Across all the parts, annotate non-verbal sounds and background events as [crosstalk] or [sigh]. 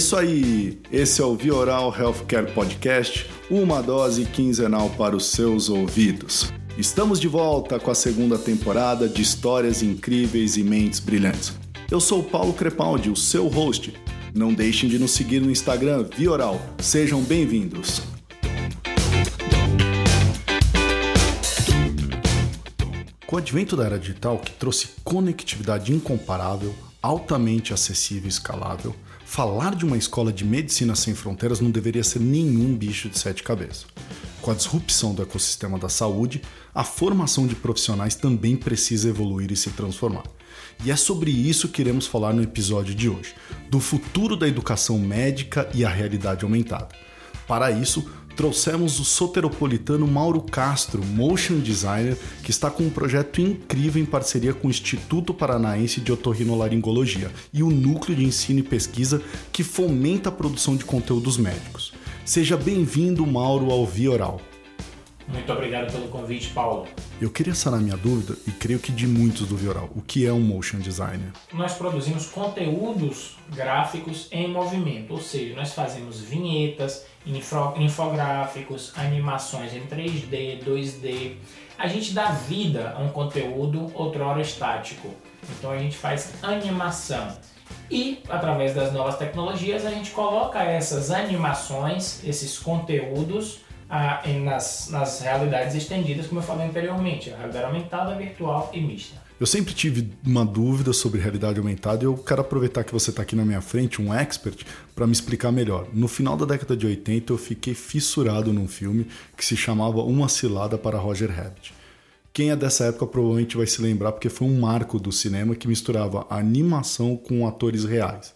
isso aí, esse é o Vioral Healthcare Podcast, uma dose quinzenal para os seus ouvidos. Estamos de volta com a segunda temporada de histórias incríveis e mentes brilhantes. Eu sou Paulo Crepaldi, o seu host. Não deixem de nos seguir no Instagram Vioral. Sejam bem-vindos. Com o advento da era digital, que trouxe conectividade incomparável, altamente acessível e escalável, falar de uma escola de medicina sem fronteiras não deveria ser nenhum bicho de sete cabeças. Com a disrupção do ecossistema da saúde, a formação de profissionais também precisa evoluir e se transformar. E é sobre isso que iremos falar no episódio de hoje, do futuro da educação médica e a realidade aumentada. Para isso, trouxemos o soteropolitano Mauro Castro, motion designer, que está com um projeto incrível em parceria com o Instituto Paranaense de Otorrinolaringologia e o Núcleo de Ensino e Pesquisa que fomenta a produção de conteúdos médicos. Seja bem-vindo, Mauro, ao Via Oral. Muito obrigado pelo convite, Paulo. Eu queria sanar minha dúvida, e creio que de muitos do Vioral, o que é um motion designer? Nós produzimos conteúdos gráficos em movimento, ou seja, nós fazemos vinhetas, infográficos, animações em 3D, 2D. A gente dá vida a um conteúdo outrora estático. Então a gente faz animação. E através das novas tecnologias a gente coloca essas animações, esses conteúdos ah, nas, nas realidades estendidas, como eu falei anteriormente, a realidade aumentada, virtual e mista. Eu sempre tive uma dúvida sobre realidade aumentada e eu quero aproveitar que você está aqui na minha frente, um expert, para me explicar melhor. No final da década de 80, eu fiquei fissurado num filme que se chamava Uma Cilada para Roger Rabbit. Quem é dessa época provavelmente vai se lembrar porque foi um marco do cinema que misturava animação com atores reais.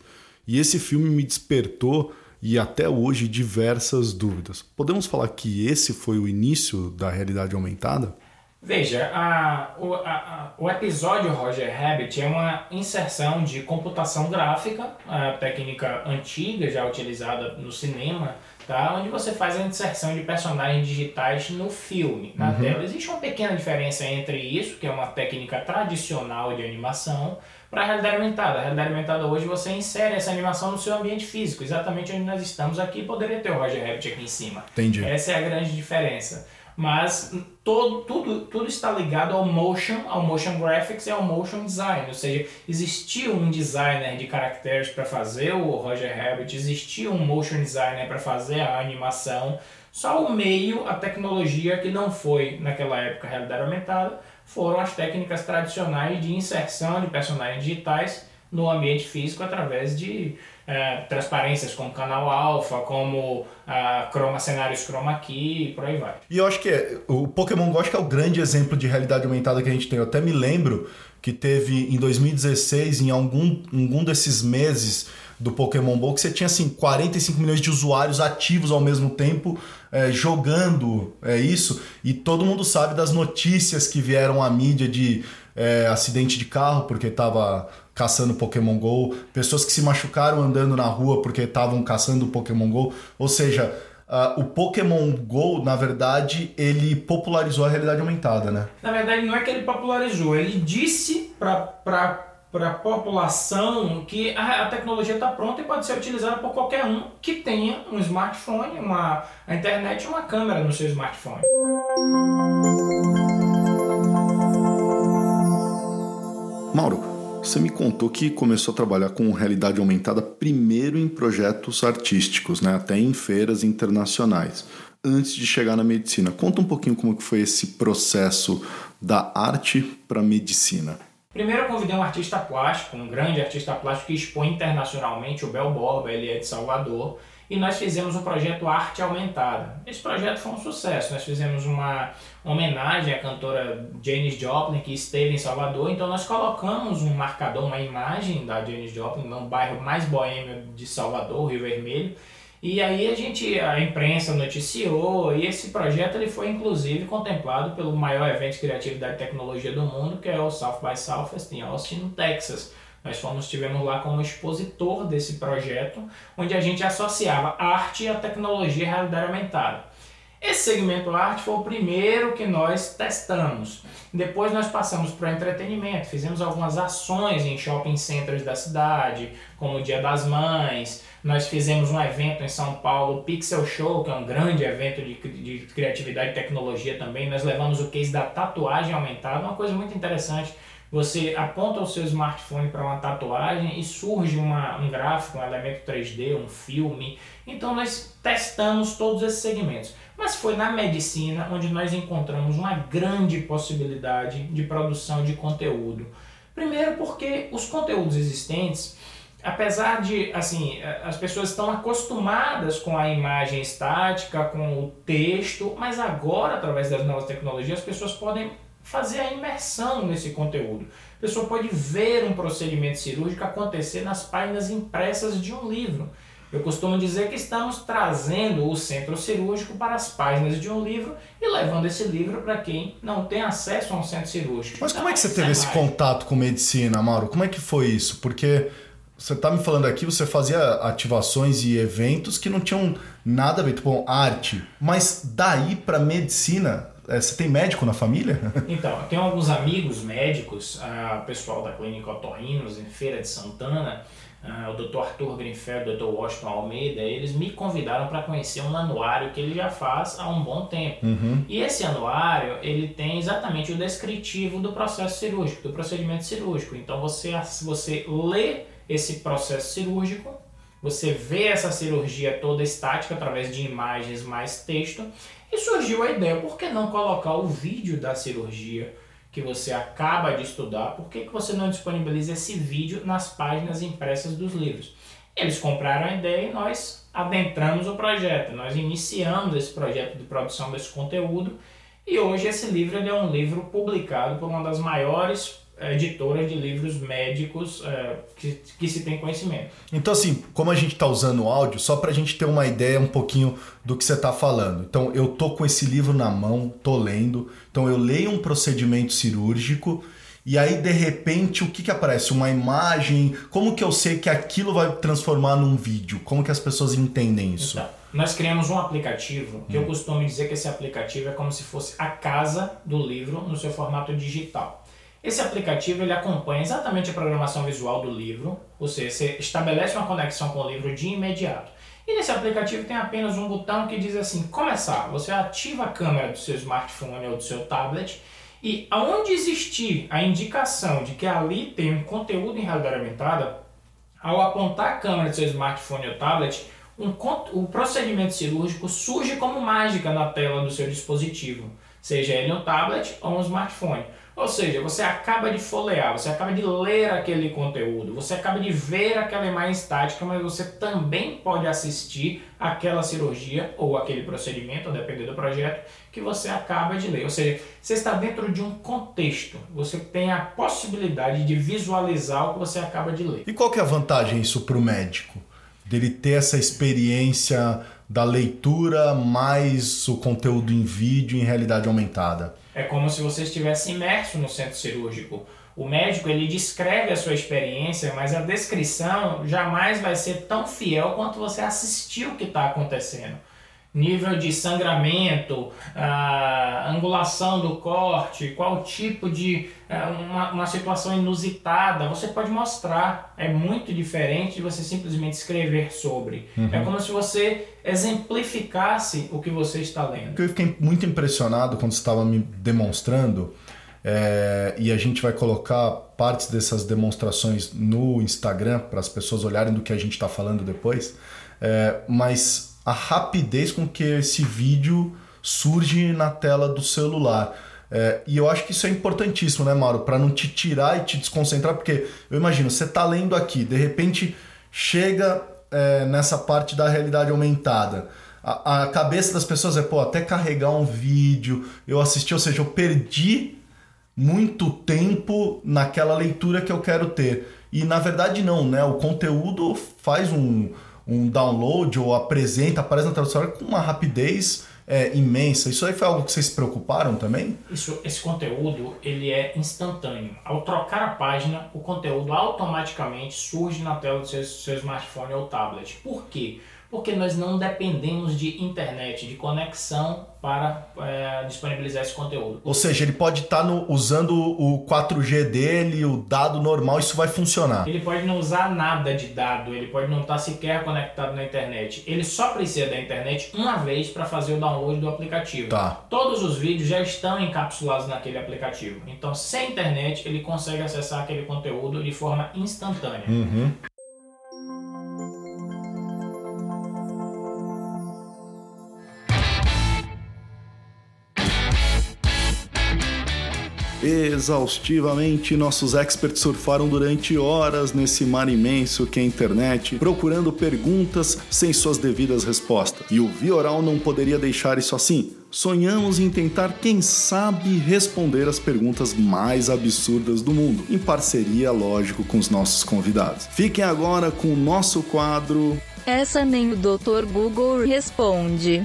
E esse filme me despertou e até hoje diversas dúvidas. Podemos falar que esse foi o início da realidade aumentada? Veja, a, o, a, o episódio Roger Rabbit é uma inserção de computação gráfica, a técnica antiga já utilizada no cinema, tá? onde você faz a inserção de personagens digitais no filme, na uhum. tela. Existe uma pequena diferença entre isso, que é uma técnica tradicional de animação, para a realidade aumentada. A realidade aumentada hoje você insere essa animação no seu ambiente físico, exatamente onde nós estamos aqui, poderia ter o Roger Rabbit aqui em cima. Entendi. Essa é a grande diferença. Mas todo, tudo, tudo está ligado ao motion, ao motion graphics e ao motion design. Ou seja, existia um designer de caracteres para fazer o Roger Rabbit, existia um motion designer para fazer a animação. Só o meio, a tecnologia que não foi naquela época realidade aumentada, foram as técnicas tradicionais de inserção de personagens digitais no ambiente físico através de é, transparências como canal alfa, como a chroma, cenários chroma key e por aí vai. E eu acho que é, o Pokémon Go acho que é o grande exemplo de realidade aumentada que a gente tem. Eu até me lembro que teve em 2016, em algum, algum desses meses do Pokémon GO, que você tinha assim 45 milhões de usuários ativos ao mesmo tempo é, jogando é isso, e todo mundo sabe das notícias que vieram à mídia de é, acidente de carro porque estava caçando Pokémon GO, pessoas que se machucaram andando na rua porque estavam caçando Pokémon GO, ou seja, Uh, o Pokémon Go, na verdade, ele popularizou a realidade aumentada, né? Na verdade, não é que ele popularizou, ele disse para para a população que a, a tecnologia está pronta e pode ser utilizada por qualquer um que tenha um smartphone, uma, a internet e uma câmera no seu smartphone. Mauro, você me contou que começou a trabalhar com realidade aumentada primeiro em projetos artísticos, né? até em feiras internacionais, antes de chegar na medicina. Conta um pouquinho como que foi esse processo da arte para a medicina. Primeiro eu convidei um artista plástico, um grande artista plástico que expõe internacionalmente, o Bel Borba, ele é de Salvador, e nós fizemos um projeto Arte Aumentada. Esse projeto foi um sucesso, nós fizemos uma homenagem à cantora Janis Joplin, que esteve em Salvador, então nós colocamos um marcador, uma imagem da Janis Joplin no bairro mais boêmio de Salvador, Rio Vermelho, e aí a gente, a imprensa noticiou e esse projeto ele foi inclusive contemplado pelo maior evento de criatividade e tecnologia do mundo, que é o South by Southwest em Austin, Texas. Nós fomos, estivemos lá como expositor desse projeto, onde a gente associava arte à tecnologia e realidade aumentada. Esse segmento arte foi o primeiro que nós testamos. Depois nós passamos para o entretenimento, fizemos algumas ações em shopping centers da cidade, como o Dia das Mães. Nós fizemos um evento em São Paulo, Pixel Show, que é um grande evento de, de criatividade e tecnologia também. Nós levamos o case da tatuagem aumentada, uma coisa muito interessante você aponta o seu smartphone para uma tatuagem e surge uma, um gráfico, um elemento 3D, um filme. Então nós testamos todos esses segmentos. Mas foi na medicina onde nós encontramos uma grande possibilidade de produção de conteúdo. Primeiro porque os conteúdos existentes, apesar de assim, as pessoas estão acostumadas com a imagem estática, com o texto, mas agora através das novas tecnologias as pessoas podem fazer a imersão nesse conteúdo. A pessoa pode ver um procedimento cirúrgico acontecer nas páginas impressas de um livro. Eu costumo dizer que estamos trazendo o centro cirúrgico para as páginas de um livro e levando esse livro para quem não tem acesso a um centro cirúrgico. Mas como é que você teve esse contato com medicina, Mauro? Como é que foi isso? Porque você está me falando aqui, você fazia ativações e eventos que não tinham nada a ver com tipo, arte, mas daí para medicina é, você tem médico na família? [laughs] Então, eu tenho alguns amigos médicos, uh, pessoal da Clínica Otorrinos, em Feira de Santana, uh, o Dr. Arthur Greenfeld, o Dr. Washington Almeida, eles me convidaram para conhecer um anuário que ele já faz há um bom tempo. Uhum. E esse anuário, ele tem exatamente o descritivo do processo cirúrgico, do procedimento cirúrgico. Então, você, você lê esse processo cirúrgico, você vê essa cirurgia toda estática através de imagens mais texto e surgiu a ideia, por que não colocar o vídeo da cirurgia que você acaba de estudar? Por que, que você não disponibiliza esse vídeo nas páginas impressas dos livros? Eles compraram a ideia e nós adentramos o projeto. Nós iniciamos esse projeto de produção desse conteúdo e hoje esse livro é um livro publicado por uma das maiores editora de livros médicos é, que, que se tem conhecimento. Então, assim, como a gente está usando o áudio, só para a gente ter uma ideia um pouquinho do que você está falando. Então, eu tô com esse livro na mão, tô lendo. Então, eu leio um procedimento cirúrgico e aí, de repente, o que, que aparece? Uma imagem? Como que eu sei que aquilo vai transformar num vídeo? Como que as pessoas entendem isso? Então, nós criamos um aplicativo que hum. eu costumo dizer que esse aplicativo é como se fosse a casa do livro no seu formato digital. Esse aplicativo ele acompanha exatamente a programação visual do livro, ou seja, você estabelece uma conexão com o livro de imediato. E nesse aplicativo tem apenas um botão que diz assim: começar. Você ativa a câmera do seu smartphone ou do seu tablet e aonde existir a indicação de que ali tem um conteúdo em realidade aumentada, ao apontar a câmera do seu smartphone ou tablet, um, o procedimento cirúrgico surge como mágica na tela do seu dispositivo, seja ele um tablet ou um smartphone. Ou seja, você acaba de folhear, você acaba de ler aquele conteúdo, você acaba de ver aquela imagem estática, mas você também pode assistir aquela cirurgia ou aquele procedimento, a depender do projeto, que você acaba de ler. Ou seja, você está dentro de um contexto, você tem a possibilidade de visualizar o que você acaba de ler. E qual que é a vantagem isso para o médico? Dele ter essa experiência da leitura mais o conteúdo em vídeo em realidade aumentada? É como se você estivesse imerso no centro cirúrgico. O médico ele descreve a sua experiência, mas a descrição jamais vai ser tão fiel quanto você assistir o que está acontecendo nível de sangramento, a angulação do corte, qual tipo de é, uma, uma situação inusitada, você pode mostrar. É muito diferente de você simplesmente escrever sobre. Uhum. É como se você exemplificasse o que você está lendo. Eu fiquei muito impressionado quando você estava me demonstrando. É, e a gente vai colocar partes dessas demonstrações no Instagram para as pessoas olharem do que a gente está falando depois. É, mas a rapidez com que esse vídeo surge na tela do celular. É, e eu acho que isso é importantíssimo, né, Mauro? Para não te tirar e te desconcentrar, porque eu imagino, você tá lendo aqui, de repente chega é, nessa parte da realidade aumentada. A, a, cabeça das pessoas é, pô, até carregar um vídeo, eu assisti, ou seja, eu perdi muito tempo naquela leitura que eu quero ter. E na verdade não, né? O conteúdo faz um, um download ou apresenta, aparece na tradução com uma rapidez é, imensa. Isso aí foi algo que vocês se preocuparam também? Isso, esse conteúdo ele é instantâneo. Ao trocar a página, o conteúdo automaticamente surge na tela do seu, seu smartphone ou tablet. Por quê? Porque nós não dependemos de internet, de conexão para é, disponibilizar esse conteúdo. Ou seja, ele pode estar tá usando o 4G dele, o dado normal, isso vai funcionar. Ele pode não usar nada de dado, ele pode não estar tá sequer conectado na internet. Ele só precisa da internet uma vez para fazer o download do aplicativo. Tá. Todos os vídeos já estão encapsulados naquele aplicativo. Então, sem internet, ele consegue acessar aquele conteúdo de forma instantânea. Uhum. Exaustivamente, nossos experts surfaram durante horas nesse mar imenso que é a internet, procurando perguntas sem suas devidas respostas. E o Vioral não poderia deixar isso assim. Sonhamos em tentar, quem sabe, responder as perguntas mais absurdas do mundo, em parceria, lógico, com os nossos convidados. Fiquem agora com o nosso quadro. Essa nem o Dr. Google responde.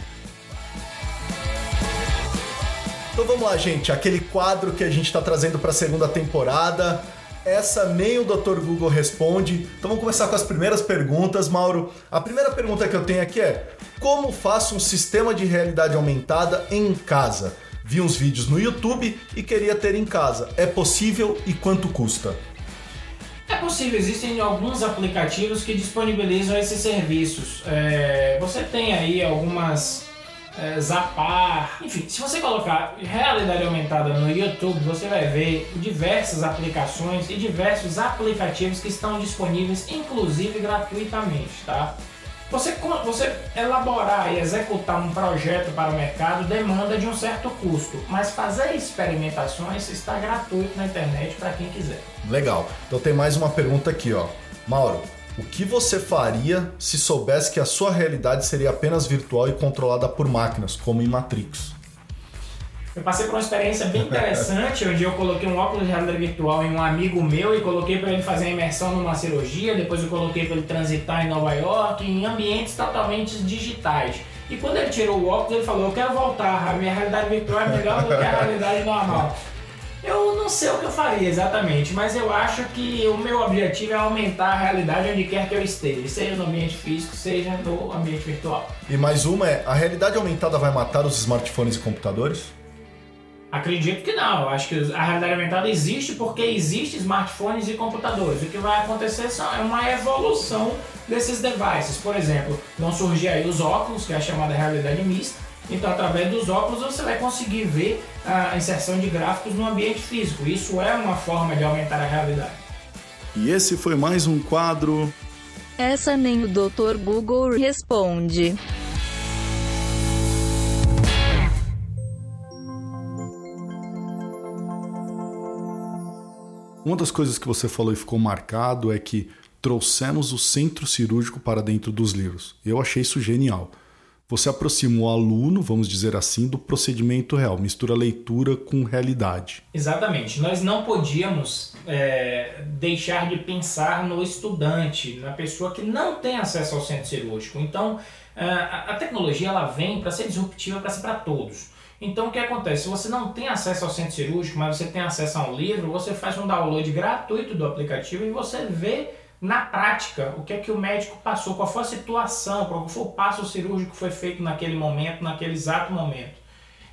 Então vamos lá, gente. Aquele quadro que a gente está trazendo para a segunda temporada. Essa nem o Dr. Google responde. Então vamos começar com as primeiras perguntas, Mauro. A primeira pergunta que eu tenho aqui é: como faço um sistema de realidade aumentada em casa? Vi uns vídeos no YouTube e queria ter em casa. É possível e quanto custa? É possível, existem alguns aplicativos que disponibilizam esses serviços. É, você tem aí algumas é, Zapar, enfim, se você colocar realidade aumentada no YouTube, você vai ver diversas aplicações e diversos aplicativos que estão disponíveis, inclusive gratuitamente, tá? Você, você elaborar e executar um projeto para o mercado demanda de um certo custo, mas fazer experimentações está gratuito na internet para quem quiser. Legal. Então tem mais uma pergunta aqui, ó. Mauro, o que você faria se soubesse que a sua realidade seria apenas virtual e controlada por máquinas, como em Matrix? Eu passei por uma experiência bem interessante, onde eu coloquei um óculos de realidade virtual em um amigo meu e coloquei para ele fazer a imersão numa cirurgia, depois eu coloquei para ele transitar em Nova York, em ambientes totalmente digitais. E quando ele tirou o óculos, ele falou: Eu quero voltar, a minha realidade virtual é melhor do que a realidade normal. Eu não sei o que eu faria exatamente, mas eu acho que o meu objetivo é aumentar a realidade onde quer que eu esteja, seja no ambiente físico, seja no ambiente virtual. E mais uma é: a realidade aumentada vai matar os smartphones e computadores? Acredito que não. Eu acho que a realidade aumentada existe porque existe smartphones e computadores. O que vai acontecer é uma evolução desses devices. Por exemplo, vão surgir aí os óculos, que é a chamada realidade mista então, através dos óculos, você vai conseguir ver a inserção de gráficos no ambiente físico. Isso é uma forma de aumentar a realidade. E esse foi mais um quadro. Essa nem o Dr. Google responde. Uma das coisas que você falou e ficou marcado é que trouxemos o centro cirúrgico para dentro dos livros. Eu achei isso genial. Você aproxima o aluno, vamos dizer assim, do procedimento real, mistura leitura com realidade. Exatamente. Nós não podíamos é, deixar de pensar no estudante, na pessoa que não tem acesso ao centro cirúrgico. Então, é, a tecnologia ela vem para ser disruptiva, para todos. Então, o que acontece? Se você não tem acesso ao centro cirúrgico, mas você tem acesso a um livro, você faz um download gratuito do aplicativo e você vê na prática, o que é que o médico passou, qual foi a situação, qual foi o passo cirúrgico que foi feito naquele momento, naquele exato momento.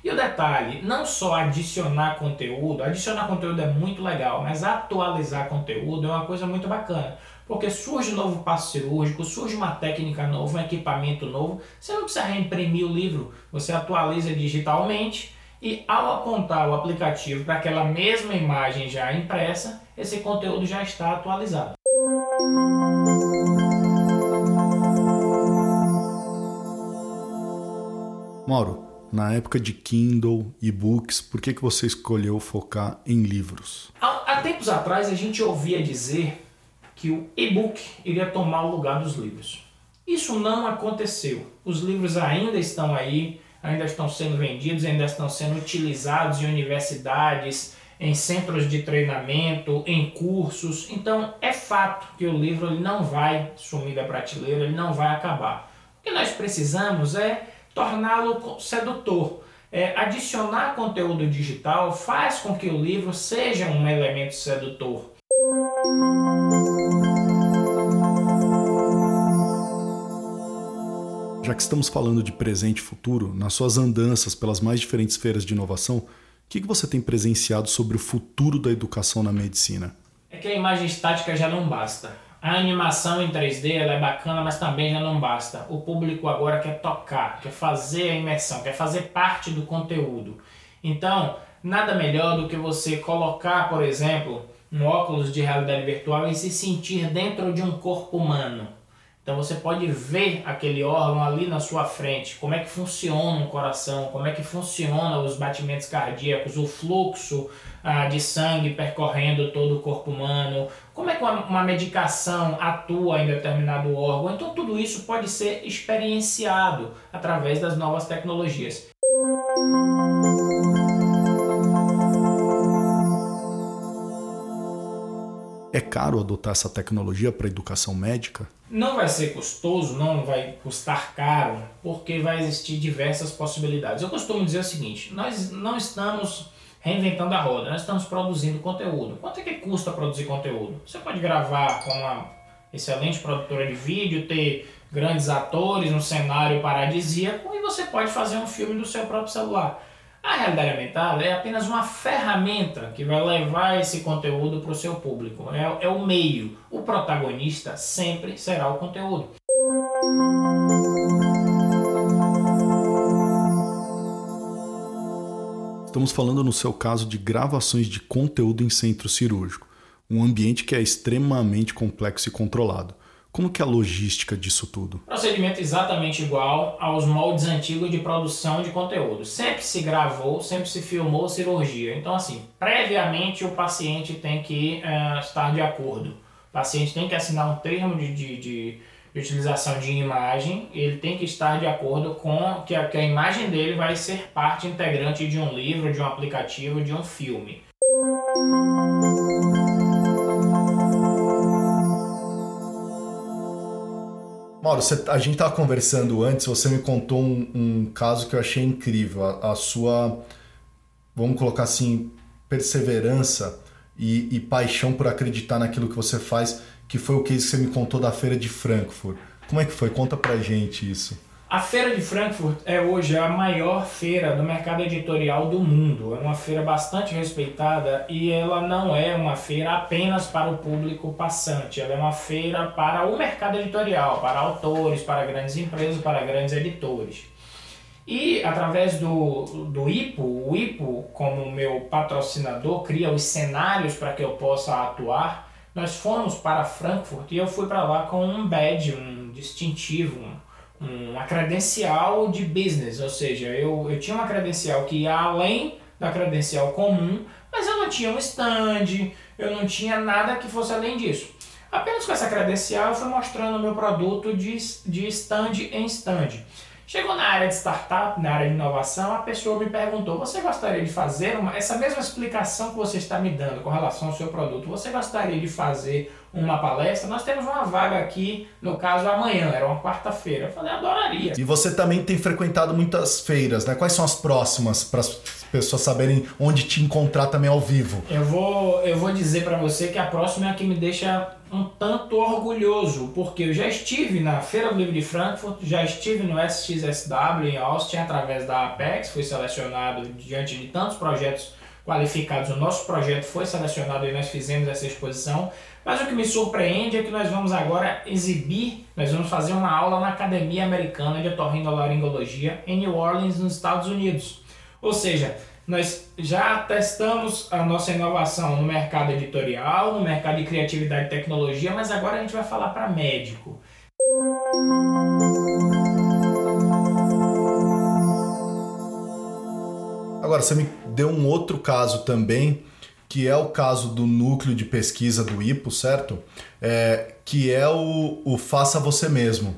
E o detalhe, não só adicionar conteúdo, adicionar conteúdo é muito legal, mas atualizar conteúdo é uma coisa muito bacana. Porque surge um novo passo cirúrgico, surge uma técnica nova, um equipamento novo, você não precisa reimprimir o livro, você atualiza digitalmente e ao apontar o aplicativo para aquela mesma imagem já impressa, esse conteúdo já está atualizado. Mauro, na época de Kindle, e-books, por que, que você escolheu focar em livros? Há, há tempos atrás a gente ouvia dizer que o e-book iria tomar o lugar dos livros. Isso não aconteceu. Os livros ainda estão aí, ainda estão sendo vendidos, ainda estão sendo utilizados em universidades, em centros de treinamento, em cursos. Então é fato que o livro ele não vai sumir da prateleira, ele não vai acabar. O que nós precisamos é torná-lo sedutor. É, adicionar conteúdo digital faz com que o livro seja um elemento sedutor. Já que estamos falando de presente e futuro, nas suas andanças pelas mais diferentes feiras de inovação, o que, que você tem presenciado sobre o futuro da educação na medicina? É que a imagem estática já não basta. A animação em 3D ela é bacana, mas também já não basta. O público agora quer tocar, quer fazer a imersão, quer fazer parte do conteúdo. Então, nada melhor do que você colocar, por exemplo, um óculos de realidade virtual e se sentir dentro de um corpo humano. Então você pode ver aquele órgão ali na sua frente, como é que funciona o coração, como é que funciona os batimentos cardíacos, o fluxo ah, de sangue percorrendo todo o corpo humano, como é que uma, uma medicação atua em determinado órgão. Então tudo isso pode ser experienciado através das novas tecnologias. É caro adotar essa tecnologia para educação médica? Não vai ser custoso, não vai custar caro, porque vai existir diversas possibilidades. Eu costumo dizer o seguinte: nós não estamos reinventando a roda, nós estamos produzindo conteúdo. Quanto é que custa produzir conteúdo? Você pode gravar com uma excelente produtora de vídeo, ter grandes atores, um cenário paradisíaco e você pode fazer um filme do seu próprio celular. A realidade aumentada é apenas uma ferramenta que vai levar esse conteúdo para o seu público. É, é o meio. O protagonista sempre será o conteúdo. Estamos falando no seu caso de gravações de conteúdo em centro cirúrgico, um ambiente que é extremamente complexo e controlado. Como que é a logística disso tudo? Procedimento exatamente igual aos moldes antigos de produção de conteúdo. Sempre se gravou, sempre se filmou cirurgia. Então, assim, previamente o paciente tem que uh, estar de acordo. O paciente tem que assinar um termo de, de, de, de utilização de imagem, ele tem que estar de acordo com que a, que a imagem dele vai ser parte integrante de um livro, de um aplicativo, de um filme. Mauro, você, a gente estava conversando antes, você me contou um, um caso que eu achei incrível. A, a, sua, vamos colocar assim, perseverança e, e, paixão por acreditar naquilo que você faz, que foi o que você me contou da feira de Frankfurt. Como é que foi? Conta pra gente isso. A Feira de Frankfurt é hoje a maior feira do mercado editorial do mundo. É uma feira bastante respeitada e ela não é uma feira apenas para o público passante. Ela é uma feira para o mercado editorial, para autores, para grandes empresas, para grandes editores. E através do, do IPO, o IPO, como meu patrocinador, cria os cenários para que eu possa atuar. Nós fomos para Frankfurt e eu fui para lá com um badge, um distintivo, uma credencial de business, ou seja, eu, eu tinha uma credencial que ia além da credencial comum, mas eu não tinha um stand, eu não tinha nada que fosse além disso. Apenas com essa credencial eu fui mostrando o meu produto de, de stand em stand. Chegou na área de startup, na área de inovação, a pessoa me perguntou: você gostaria de fazer uma, essa mesma explicação que você está me dando com relação ao seu produto? Você gostaria de fazer uma palestra? Nós temos uma vaga aqui, no caso amanhã, era uma quarta-feira. Eu falei: adoraria. E você também tem frequentado muitas feiras, né? Quais são as próximas para as pessoas saberem onde te encontrar também ao vivo? Eu vou, eu vou dizer para você que a próxima é a que me deixa um tanto orgulhoso, porque eu já estive na Feira do Livro de Frankfurt, já estive no SXSW em Austin através da Apex, fui selecionado diante de tantos projetos qualificados. O nosso projeto foi selecionado e nós fizemos essa exposição. Mas o que me surpreende é que nós vamos agora exibir, nós vamos fazer uma aula na Academia Americana de Otorrinolaringologia em New Orleans, nos Estados Unidos. Ou seja, nós já testamos a nossa inovação no mercado editorial, no mercado de criatividade e tecnologia, mas agora a gente vai falar para médico. Agora, você me deu um outro caso também, que é o caso do núcleo de pesquisa do IPO, certo? É, que é o, o Faça Você Mesmo,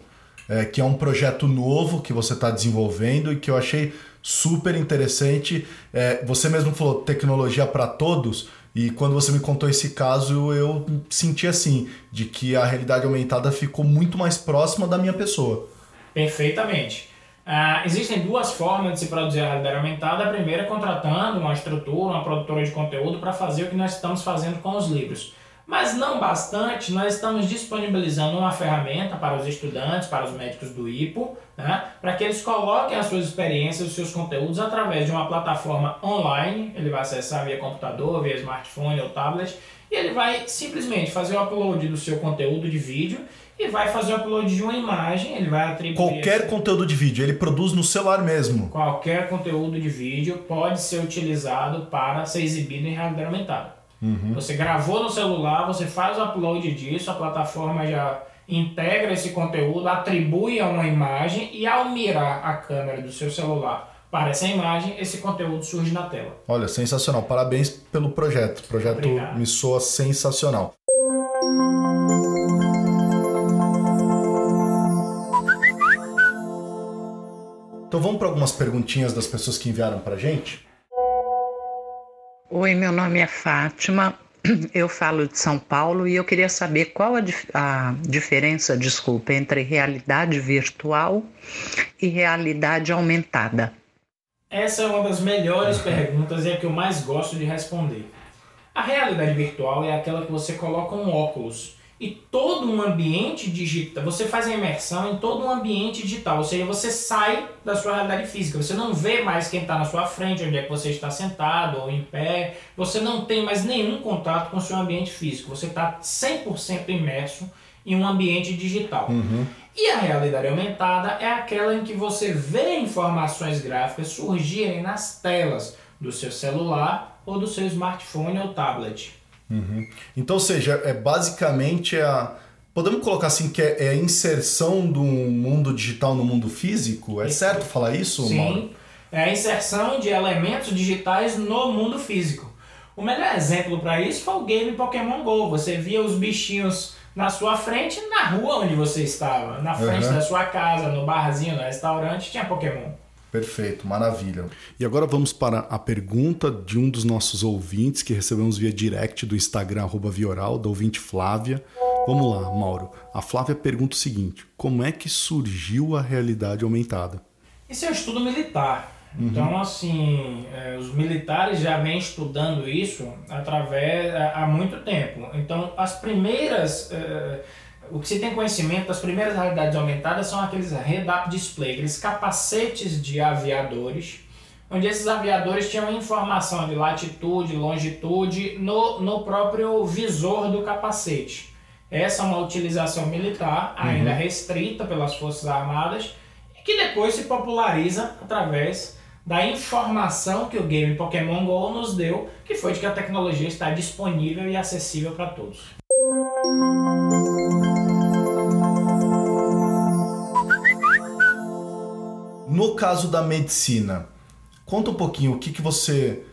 é, que é um projeto novo que você está desenvolvendo e que eu achei super interessante. É, você mesmo falou tecnologia para todos, e quando você me contou esse caso, eu senti assim, de que a realidade aumentada ficou muito mais próxima da minha pessoa. Perfeitamente. Uh, existem duas formas de se produzir a realidade aumentada. A primeira é contratando uma estrutura, uma produtora de conteúdo para fazer o que nós estamos fazendo com os livros. Mas não bastante, nós estamos disponibilizando uma ferramenta para os estudantes, para os médicos do IPO, né, para que eles coloquem as suas experiências, os seus conteúdos através de uma plataforma online. Ele vai acessar via computador, via smartphone ou tablet, e ele vai simplesmente fazer o upload do seu conteúdo de vídeo e vai fazer o upload de uma imagem, ele vai atribuir... Qualquer esse... conteúdo de vídeo, ele produz no celular mesmo? Qualquer conteúdo de vídeo pode ser utilizado para ser exibido em realidade aumentada. Uhum. Você gravou no celular, você faz o upload disso, a plataforma já integra esse conteúdo, atribui a uma imagem e ao mirar a câmera do seu celular para essa imagem, esse conteúdo surge na tela. Olha, sensacional. Parabéns pelo projeto. O projeto Obrigado. me soa sensacional. Então vamos para algumas perguntinhas das pessoas que enviaram para a gente? Oi, meu nome é Fátima, [clears throat] eu falo de São Paulo e eu queria saber qual a, a, diferença, desculpa, entre realidade virtual e realidade aumentada. Essa é uma das melhores perguntas e é a que eu mais gosto de responder. A realidade virtual é aquela que você coloca um óculos e todo um ambiente digital, você faz a imersão em todo um ambiente digital, ou seja, você sai da sua realidade física, você não vê mais quem está na sua frente, onde é que você está sentado ou em pé, você não tem mais nenhum contato com o seu ambiente físico, você está 100% imerso em um ambiente digital. Uhum. E a realidade aumentada é aquela em que você vê informações gráficas surgirem nas telas do seu celular ou do seu smartphone ou tablet. Uhum. Então, ou seja, é basicamente a. Podemos colocar assim que é, é a inserção do mundo digital no mundo físico? É isso. certo falar isso, Sim, Mauro? é a inserção de elementos digitais no mundo físico. O melhor exemplo para isso foi o game Pokémon GO. Você via os bichinhos na sua frente, na rua onde você estava, na frente uhum. da sua casa, no barzinho, no restaurante, tinha Pokémon. Perfeito, maravilha. E agora vamos para a pergunta de um dos nossos ouvintes que recebemos via direct do Instagram Vioral, da ouvinte Flávia. Vamos lá, Mauro. A Flávia pergunta o seguinte: como é que surgiu a realidade aumentada? Isso é um estudo militar. Uhum. Então, assim, é, os militares já vêm estudando isso através há muito tempo. Então, as primeiras. O que se tem conhecimento das primeiras realidades aumentadas são aqueles head-up display, aqueles capacetes de aviadores, onde esses aviadores tinham informação de latitude, longitude no, no próprio visor do capacete. Essa é uma utilização militar, ainda uhum. restrita pelas Forças Armadas, e que depois se populariza através da informação que o game Pokémon GO nos deu, que foi de que a tecnologia está disponível e acessível para todos. No caso da medicina, conta um pouquinho o que, que você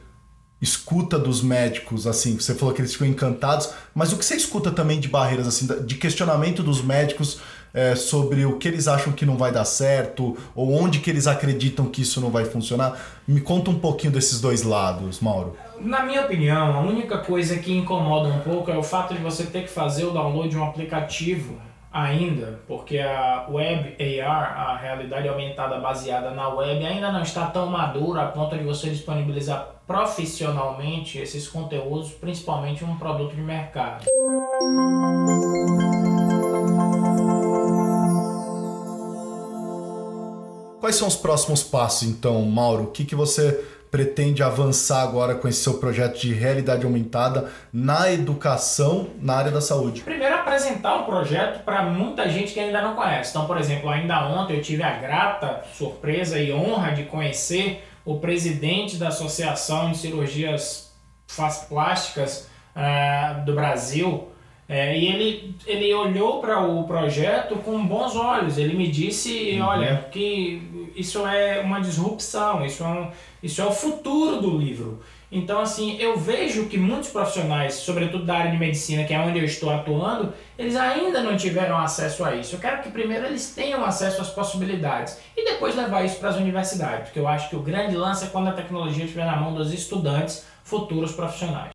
escuta dos médicos, assim, você falou que eles ficam encantados, mas o que você escuta também de barreiras, assim, de questionamento dos médicos é, sobre o que eles acham que não vai dar certo, ou onde que eles acreditam que isso não vai funcionar? Me conta um pouquinho desses dois lados, Mauro. Na minha opinião, a única coisa que incomoda um pouco é o fato de você ter que fazer o download de um aplicativo ainda, porque a web AR, a realidade aumentada baseada na web, ainda não está tão madura a ponto de você disponibilizar profissionalmente esses conteúdos, principalmente um produto de mercado. Quais são os próximos passos, então, Mauro? O que, que você pretende avançar agora com esse seu projeto de realidade aumentada na educação na área da saúde? Primeiro, apresentar o projeto para muita gente que ainda não conhece. Então, por exemplo, ainda ontem eu tive a grata surpresa e honra de conhecer o presidente da Associação de Cirurgias Plásticas uh, do Brasil. É, e ele, ele olhou para o projeto com bons olhos. Ele me disse: uhum. olha, que isso é uma disrupção, isso é um, isso é o futuro do livro. Então, assim, eu vejo que muitos profissionais, sobretudo da área de medicina, que é onde eu estou atuando, eles ainda não tiveram acesso a isso. Eu quero que primeiro eles tenham acesso às possibilidades e depois levar isso para as universidades, porque eu acho que o grande lance é quando a tecnologia estiver na mão dos estudantes, futuros profissionais.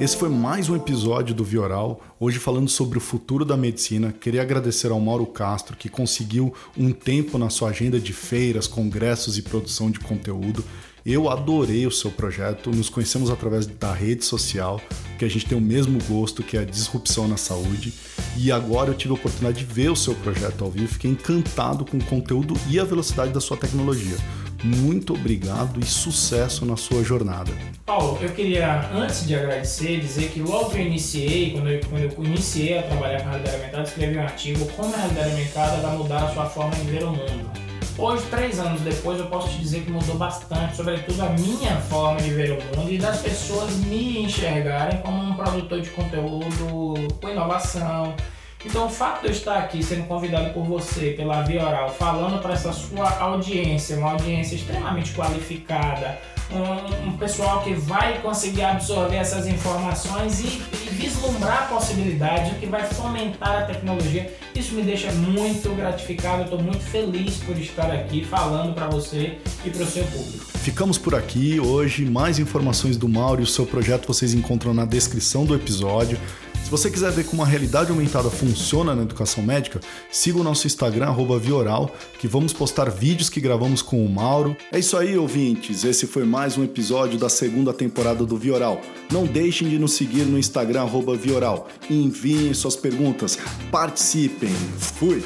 Esse foi mais um episódio do Vioral, hoje falando sobre o futuro da medicina. Queria agradecer ao Mauro Castro, que conseguiu um tempo na sua agenda de feiras, congressos e produção de conteúdo. Eu adorei o seu projeto, nos conhecemos através da rede social, que a gente tem o mesmo gosto, que é a disrupção na saúde. E agora eu tive a oportunidade de ver o seu projeto ao vivo, fiquei encantado com o conteúdo e a velocidade da sua tecnologia. Muito obrigado e sucesso na sua jornada. Paulo, eu queria, antes de agradecer, dizer que logo que eu iniciei, quando eu, quando eu iniciei a trabalhar com a realidade aumentada, escrevi um artigo como a realidade aumentada vai mudar a sua forma de ver o mundo. Hoje, três anos depois, eu posso te dizer que mudou bastante, sobretudo a minha forma de ver o mundo e das pessoas me enxergarem como um produtor de conteúdo com inovação, então, o fato de eu estar aqui sendo convidado por você, pela Via Oral, falando para essa sua audiência, uma audiência extremamente qualificada, um, um, pessoal que vai conseguir absorver essas informações e, e vislumbrar possibilidades, o que vai fomentar a tecnologia, isso me deixa muito gratificado. Eu estou muito feliz por estar aqui falando para você e para o seu público. Ficamos por aqui hoje. Mais informações do Mauro e o seu projeto vocês encontram na descrição do episódio. Se você quiser ver como a realidade aumentada funciona na educação médica, siga o nosso Instagram, Vioral, que vamos postar vídeos que gravamos com o Mauro. É isso aí, ouvintes. Esse foi mais um episódio da segunda temporada do Vioral. Não deixem de nos seguir no Instagram, Vioral. Enviem suas perguntas, participem. Fui!